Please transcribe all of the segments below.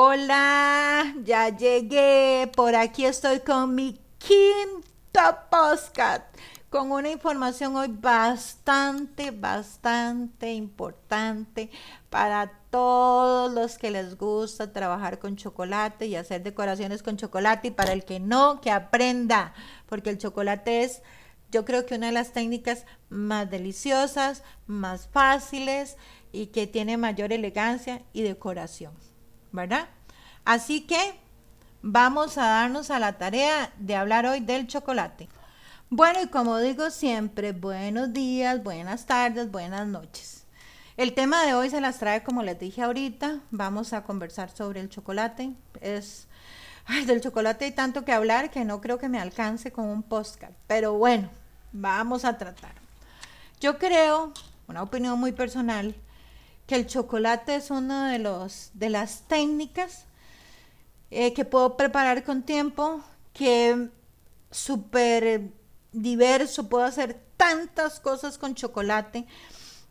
Hola, ya llegué. Por aquí estoy con mi quinto podcast con una información hoy bastante, bastante importante para todos los que les gusta trabajar con chocolate y hacer decoraciones con chocolate y para el que no, que aprenda, porque el chocolate es, yo creo que una de las técnicas más deliciosas, más fáciles y que tiene mayor elegancia y decoración. ¿Verdad? Así que vamos a darnos a la tarea de hablar hoy del chocolate. Bueno, y como digo siempre, buenos días, buenas tardes, buenas noches. El tema de hoy se las trae como les dije ahorita. Vamos a conversar sobre el chocolate. Es del chocolate hay tanto que hablar que no creo que me alcance con un postcard. Pero bueno, vamos a tratar. Yo creo, una opinión muy personal, que el chocolate es una de, los, de las técnicas eh, que puedo preparar con tiempo, que súper diverso, puedo hacer tantas cosas con chocolate,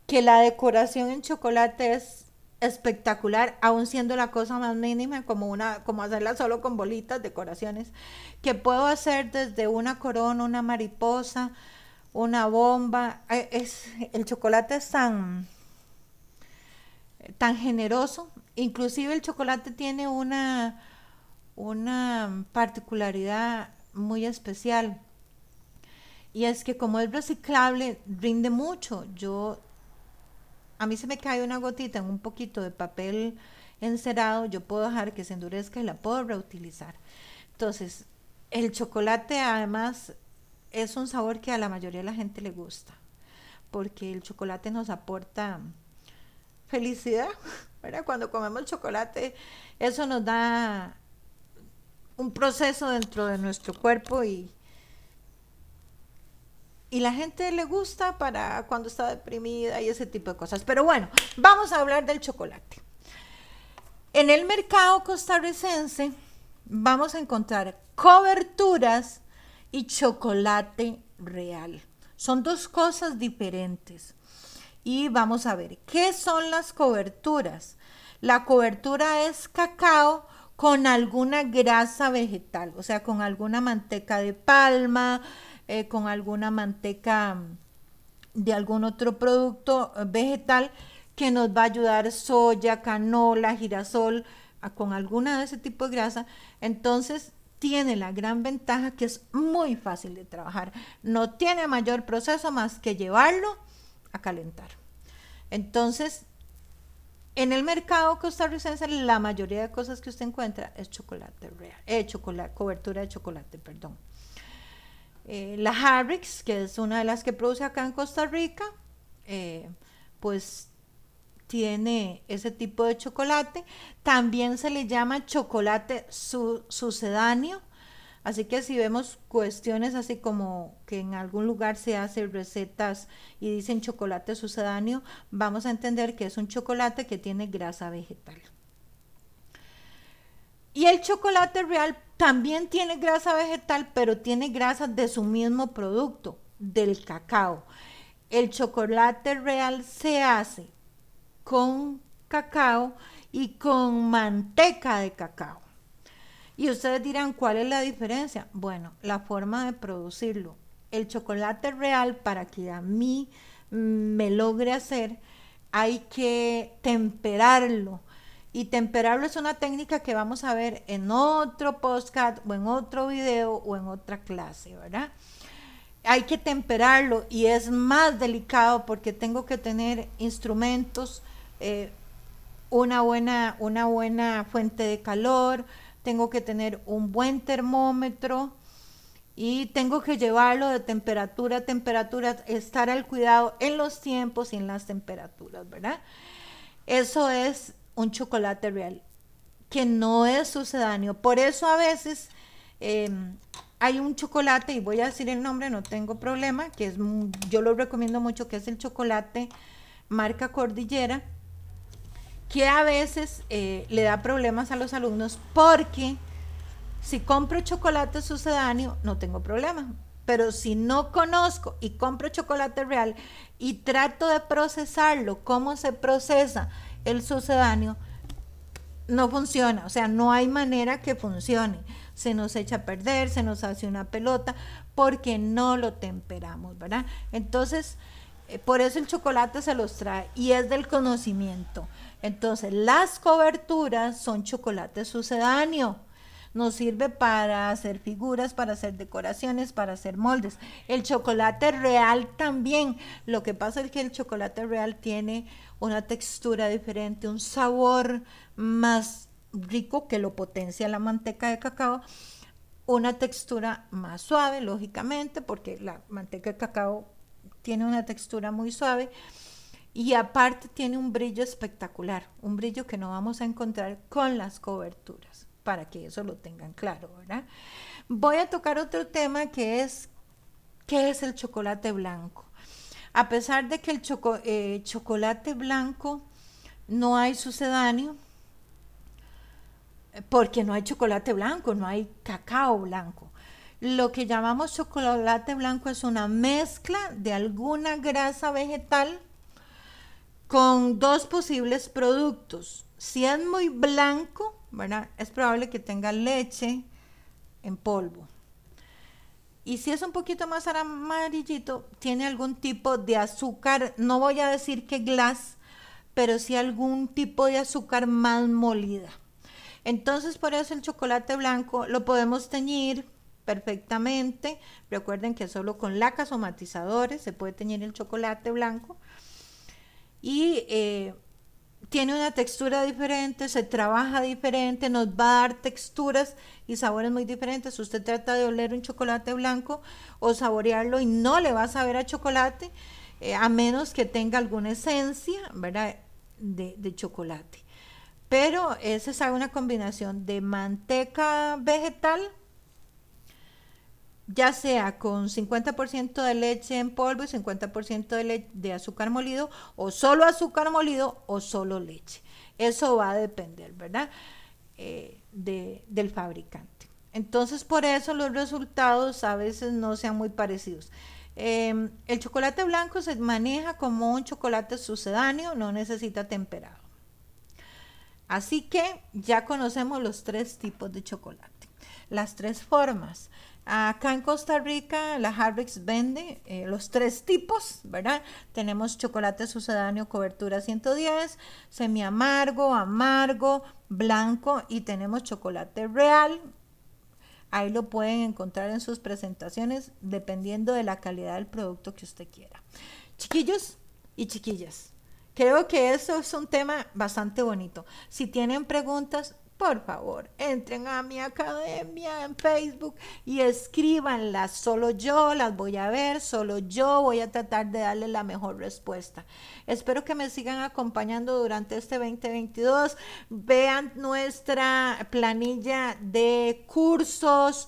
que la decoración en chocolate es espectacular, aún siendo la cosa más mínima, como una, como hacerla solo con bolitas, decoraciones, que puedo hacer desde una corona, una mariposa, una bomba. Eh, es, el chocolate es tan tan generoso. Inclusive el chocolate tiene una, una particularidad muy especial. Y es que como es reciclable, rinde mucho. Yo, a mí se me cae una gotita en un poquito de papel encerado, yo puedo dejar que se endurezca y la puedo reutilizar. Entonces, el chocolate además es un sabor que a la mayoría de la gente le gusta, porque el chocolate nos aporta felicidad, ¿verdad? Cuando comemos chocolate, eso nos da un proceso dentro de nuestro cuerpo y, y la gente le gusta para cuando está deprimida y ese tipo de cosas. Pero bueno, vamos a hablar del chocolate. En el mercado costarricense vamos a encontrar coberturas y chocolate real. Son dos cosas diferentes y vamos a ver qué son las coberturas. La cobertura es cacao con alguna grasa vegetal, o sea, con alguna manteca de palma, eh, con alguna manteca mm, de algún otro producto eh, vegetal que nos va a ayudar soya, canola, girasol, con alguna de ese tipo de grasa. Entonces, tiene la gran ventaja que es muy fácil de trabajar. No tiene mayor proceso más que llevarlo a calentar. Entonces, en el mercado costarricense la mayoría de cosas que usted encuentra es chocolate real, eh, chocolate, cobertura de chocolate, perdón. Eh, la Harrix, que es una de las que produce acá en Costa Rica, eh, pues tiene ese tipo de chocolate. También se le llama chocolate sucedáneo Así que si vemos cuestiones así como que en algún lugar se hacen recetas y dicen chocolate sucedáneo, vamos a entender que es un chocolate que tiene grasa vegetal. Y el chocolate real también tiene grasa vegetal, pero tiene grasa de su mismo producto, del cacao. El chocolate real se hace con cacao y con manteca de cacao. Y ustedes dirán, ¿cuál es la diferencia? Bueno, la forma de producirlo. El chocolate real, para que a mí me logre hacer, hay que temperarlo. Y temperarlo es una técnica que vamos a ver en otro podcast o en otro video o en otra clase, ¿verdad? Hay que temperarlo y es más delicado porque tengo que tener instrumentos, eh, una, buena, una buena fuente de calor, tengo que tener un buen termómetro y tengo que llevarlo de temperatura a temperatura, estar al cuidado en los tiempos y en las temperaturas, ¿verdad? Eso es un chocolate real, que no es sucedáneo. Por eso a veces em, hay un chocolate, y voy a decir el nombre, no tengo problema, que es, yo lo recomiendo mucho, que es el chocolate marca Cordillera, que a veces eh, le da problemas a los alumnos porque si compro chocolate sucedáneo no tengo problema. Pero si no conozco y compro chocolate real y trato de procesarlo, cómo se procesa el sucedáneo, no funciona, o sea, no hay manera que funcione. Se nos echa a perder, se nos hace una pelota porque no lo temperamos, ¿verdad? Entonces, por eso el chocolate se los trae y es del conocimiento. Entonces, las coberturas son chocolate sucedáneo. Nos sirve para hacer figuras, para hacer decoraciones, para hacer moldes. El chocolate real también. Lo que pasa es que el chocolate real tiene una textura diferente, un sabor más rico que lo potencia la manteca de cacao, una textura más suave, lógicamente, porque la manteca de cacao tiene una textura muy suave y aparte tiene un brillo espectacular, un brillo que no vamos a encontrar con las coberturas, para que eso lo tengan claro, ¿verdad? Voy a tocar otro tema que es, ¿qué es el chocolate blanco? A pesar de que el eh, chocolate blanco no hay sucedáneo, porque no hay chocolate blanco, no hay cacao blanco. Lo que llamamos chocolate blanco es una mezcla de alguna grasa vegetal con dos posibles productos. Si es muy blanco, es probable que tenga leche en polvo. Y si es un poquito más amarillito, tiene algún tipo de azúcar, no voy a decir que glass, pero sí algún tipo de azúcar más molida. Entonces, por eso el chocolate blanco lo podemos teñir perfectamente. Recuerden que solo con lacas o matizadores se puede teñir el chocolate blanco. Y eh, tiene una textura diferente, se trabaja diferente, nos va a dar texturas y sabores muy diferentes. Usted trata de oler un chocolate blanco o saborearlo y no le va a saber a chocolate, eh, a menos que tenga alguna esencia, ¿verdad? De, de chocolate. Pero esa es una combinación de manteca vegetal, ya sea con 50% de leche en polvo y 50% de, de azúcar molido, o solo azúcar molido o solo leche. Eso va a depender, ¿verdad? Eh, del fabricante. Entonces, por eso los resultados a veces no sean muy parecidos. Em, el chocolate blanco se maneja como un chocolate sucedáneo, no necesita temperado. Así que ya conocemos los tres tipos de chocolate, las tres formas. Acá en Costa Rica, la Harvix vende eh, los tres tipos, ¿verdad? Tenemos chocolate sucedáneo, cobertura 110, semi amargo, amargo, blanco y tenemos chocolate real. Ahí lo pueden encontrar en sus presentaciones dependiendo de la calidad del producto que usted quiera. Chiquillos y chiquillas, creo que eso es un tema bastante bonito. Si tienen preguntas, por favor, entren a mi academia en Facebook y escríbanlas. Solo yo las voy a ver, solo yo voy a tratar de darle la mejor respuesta. Espero que me sigan acompañando durante este 2022. Vean nuestra planilla de cursos,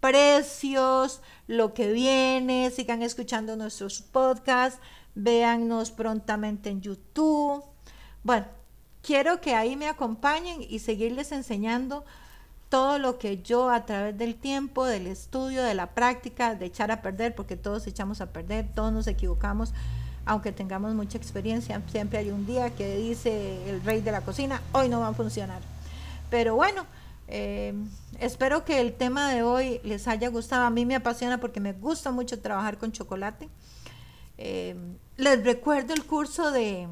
precios, lo que viene. Sigan escuchando nuestros podcasts. Véannos prontamente en YouTube. Bueno, quiero que ahí me acompañen y seguirles enseñando todo lo que yo a través del tiempo, del estudio, de la práctica, de echar a perder, porque todos echamos a perder, todos nos equivocamos, aunque tengamos mucha experiencia, siempre hay un día que dice el rey de la cocina, hoy no va a funcionar. Pero bueno, eh, espero que el tema de hoy les haya gustado. A mí me apasiona porque me gusta mucho trabajar con chocolate. Eh, les recuerdo el curso de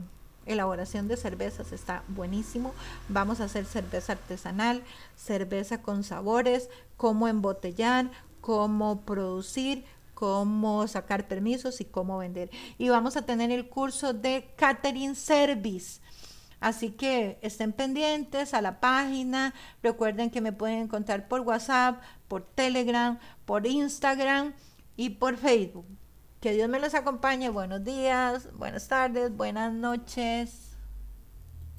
elaboración de cervezas está buenísimo. Vamos a hacer cerveza artesanal, cerveza con sabores, cómo embotellar, cómo producir, cómo sacar permisos y cómo vender. Y vamos a tener el curso de catering service. Así que estén pendientes a la página. Recuerden que me pueden encontrar por WhatsApp, por Telegram, por Instagram y por Facebook. Que Dios me los acompañe. Buenos días, buenas tardes, buenas noches.